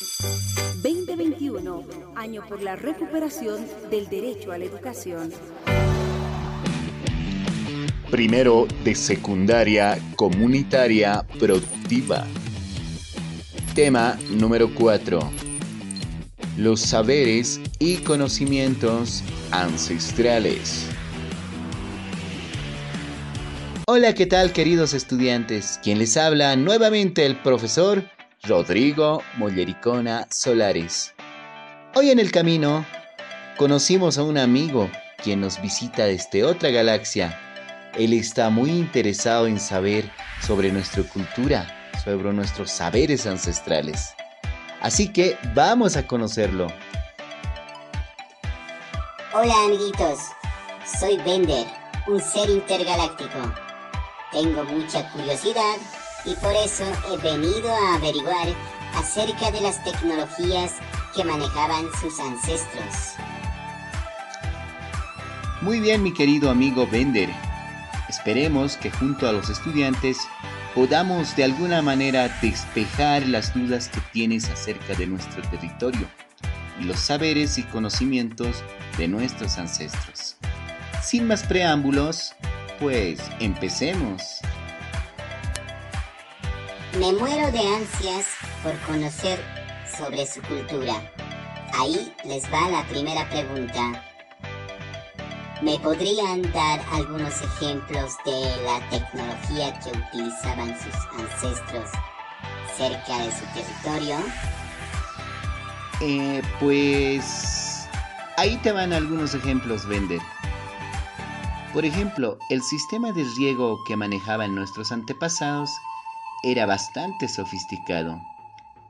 2021, año por la recuperación del derecho a la educación. Primero de secundaria comunitaria productiva. Tema número 4. Los saberes y conocimientos ancestrales. Hola, ¿qué tal queridos estudiantes? Quien les habla nuevamente el profesor Rodrigo Mollericona Solares. Hoy en el camino conocimos a un amigo quien nos visita desde otra galaxia. Él está muy interesado en saber sobre nuestra cultura, sobre nuestros saberes ancestrales. Así que vamos a conocerlo. Hola amiguitos, soy Bender, un ser intergaláctico. Tengo mucha curiosidad y por eso he venido a averiguar acerca de las tecnologías que manejaban sus ancestros. Muy bien mi querido amigo Bender. Esperemos que junto a los estudiantes podamos de alguna manera despejar las dudas que tienes acerca de nuestro territorio y los saberes y conocimientos de nuestros ancestros. Sin más preámbulos, pues empecemos. Me muero de ansias por conocer sobre su cultura. Ahí les va la primera pregunta. ¿Me podrían dar algunos ejemplos de la tecnología que utilizaban sus ancestros cerca de su territorio? Eh, pues ahí te van algunos ejemplos, Bender. Por ejemplo, el sistema de riego que manejaban nuestros antepasados era bastante sofisticado.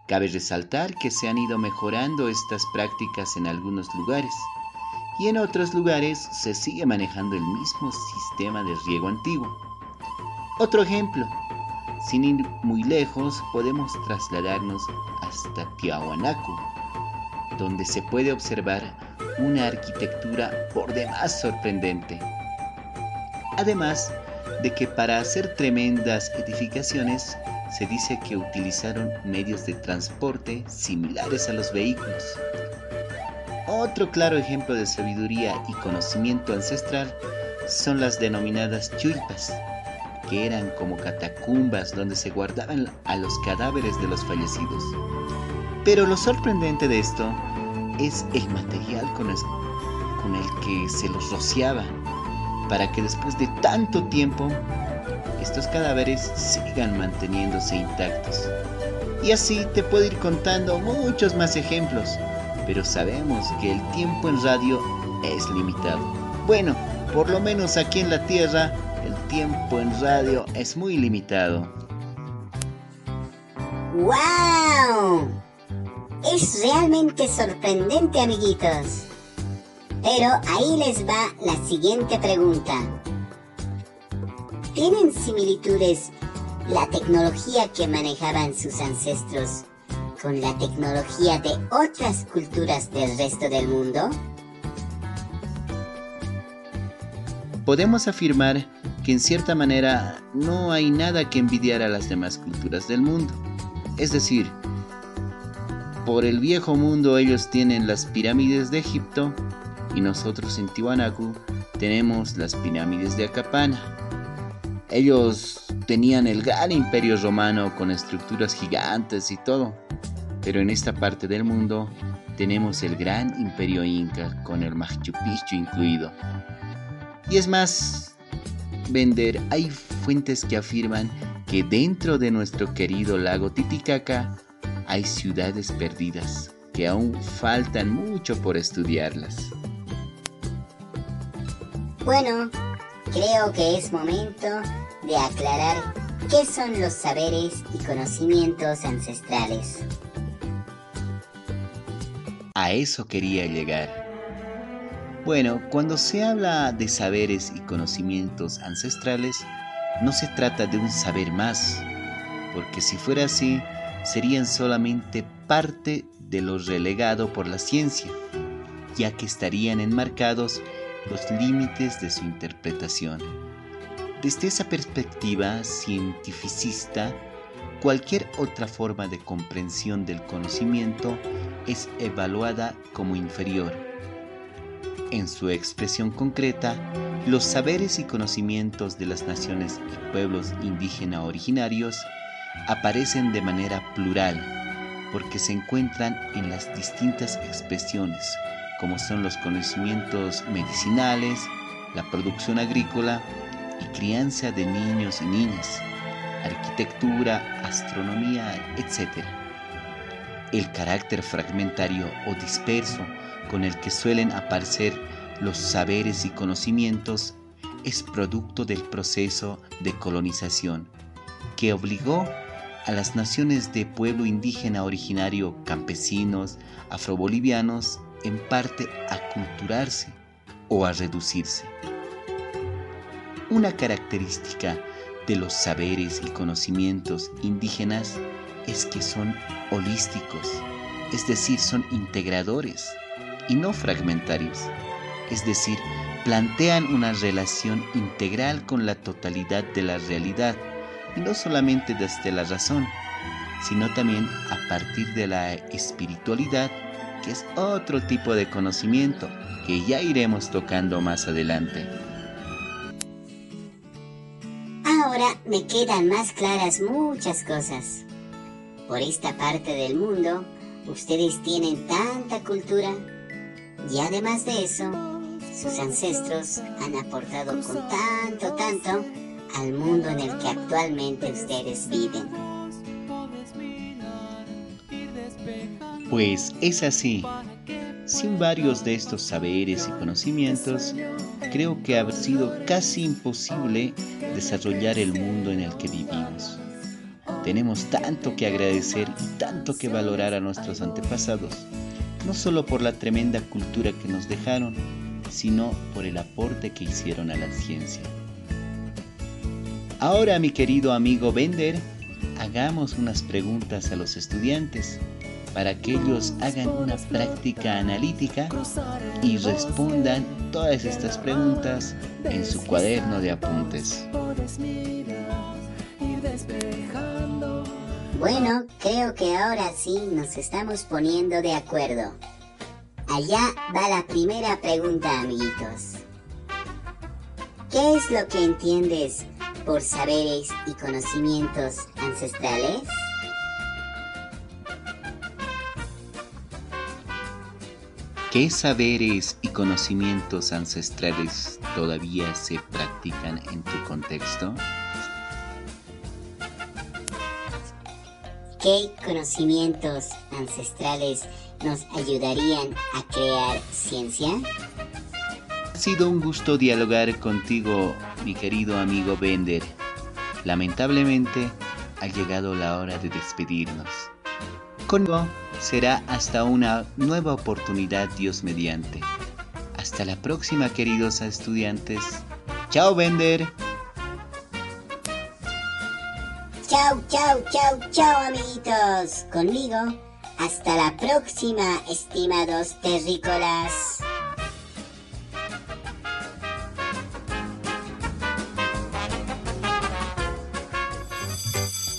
Cabe resaltar que se han ido mejorando estas prácticas en algunos lugares y en otros lugares se sigue manejando el mismo sistema de riego antiguo. Otro ejemplo, sin ir muy lejos podemos trasladarnos hasta Tiahuanaco, donde se puede observar una arquitectura por demás sorprendente. Además, de que para hacer tremendas edificaciones se dice que utilizaron medios de transporte similares a los vehículos. Otro claro ejemplo de sabiduría y conocimiento ancestral son las denominadas chuipas, que eran como catacumbas donde se guardaban a los cadáveres de los fallecidos. Pero lo sorprendente de esto es el material con el, con el que se los rociaba para que después de tanto tiempo estos cadáveres sigan manteniéndose intactos. Y así te puedo ir contando muchos más ejemplos, pero sabemos que el tiempo en radio es limitado. Bueno, por lo menos aquí en la Tierra, el tiempo en radio es muy limitado. ¡Wow! Es realmente sorprendente, amiguitos. Pero ahí les va la siguiente pregunta. ¿Tienen similitudes la tecnología que manejaban sus ancestros con la tecnología de otras culturas del resto del mundo? Podemos afirmar que en cierta manera no hay nada que envidiar a las demás culturas del mundo. Es decir, por el viejo mundo ellos tienen las pirámides de Egipto y nosotros en Tiwanaku tenemos las pirámides de Acapana. Ellos tenían el gran imperio romano con estructuras gigantes y todo, pero en esta parte del mundo tenemos el gran imperio inca con el Machu Picchu incluido. Y es más, Vender, hay fuentes que afirman que dentro de nuestro querido lago Titicaca hay ciudades perdidas que aún faltan mucho por estudiarlas. Bueno, creo que es momento de aclarar qué son los saberes y conocimientos ancestrales. A eso quería llegar. Bueno, cuando se habla de saberes y conocimientos ancestrales, no se trata de un saber más, porque si fuera así, serían solamente parte de lo relegado por la ciencia, ya que estarían enmarcados los límites de su interpretación. Desde esa perspectiva cientificista, cualquier otra forma de comprensión del conocimiento es evaluada como inferior. En su expresión concreta, los saberes y conocimientos de las naciones y pueblos indígena originarios aparecen de manera plural porque se encuentran en las distintas expresiones, como son los conocimientos medicinales, la producción agrícola y crianza de niños y niñas, arquitectura, astronomía, etc. El carácter fragmentario o disperso con el que suelen aparecer los saberes y conocimientos es producto del proceso de colonización que obligó a las naciones de pueblo indígena originario, campesinos, afrobolivianos, en parte a culturarse o a reducirse. Una característica de los saberes y conocimientos indígenas es que son holísticos, es decir, son integradores y no fragmentarios, es decir, plantean una relación integral con la totalidad de la realidad no solamente desde la razón, sino también a partir de la espiritualidad, que es otro tipo de conocimiento que ya iremos tocando más adelante. Ahora me quedan más claras muchas cosas. Por esta parte del mundo, ustedes tienen tanta cultura y además de eso, sus ancestros han aportado con tanto, tanto al mundo en el que actualmente ustedes viven. Pues es así. Sin varios de estos saberes y conocimientos, creo que ha sido casi imposible desarrollar el mundo en el que vivimos. Tenemos tanto que agradecer y tanto que valorar a nuestros antepasados, no solo por la tremenda cultura que nos dejaron, sino por el aporte que hicieron a la ciencia. Ahora, mi querido amigo Bender, hagamos unas preguntas a los estudiantes para que ellos hagan una práctica analítica y respondan todas estas preguntas en su cuaderno de apuntes. Bueno, creo que ahora sí nos estamos poniendo de acuerdo. Allá va la primera pregunta, amiguitos. ¿Qué es lo que entiendes por saberes y conocimientos ancestrales? ¿Qué saberes y conocimientos ancestrales todavía se practican en tu contexto? ¿Qué conocimientos ancestrales nos ayudarían a crear ciencia? Ha sido un gusto dialogar contigo, mi querido amigo Bender. Lamentablemente ha llegado la hora de despedirnos. Conmigo será hasta una nueva oportunidad Dios mediante. Hasta la próxima queridos estudiantes. Chao Bender. Chao, chao, chao, chao amiguitos. Conmigo. Hasta la próxima, estimados terrícolas.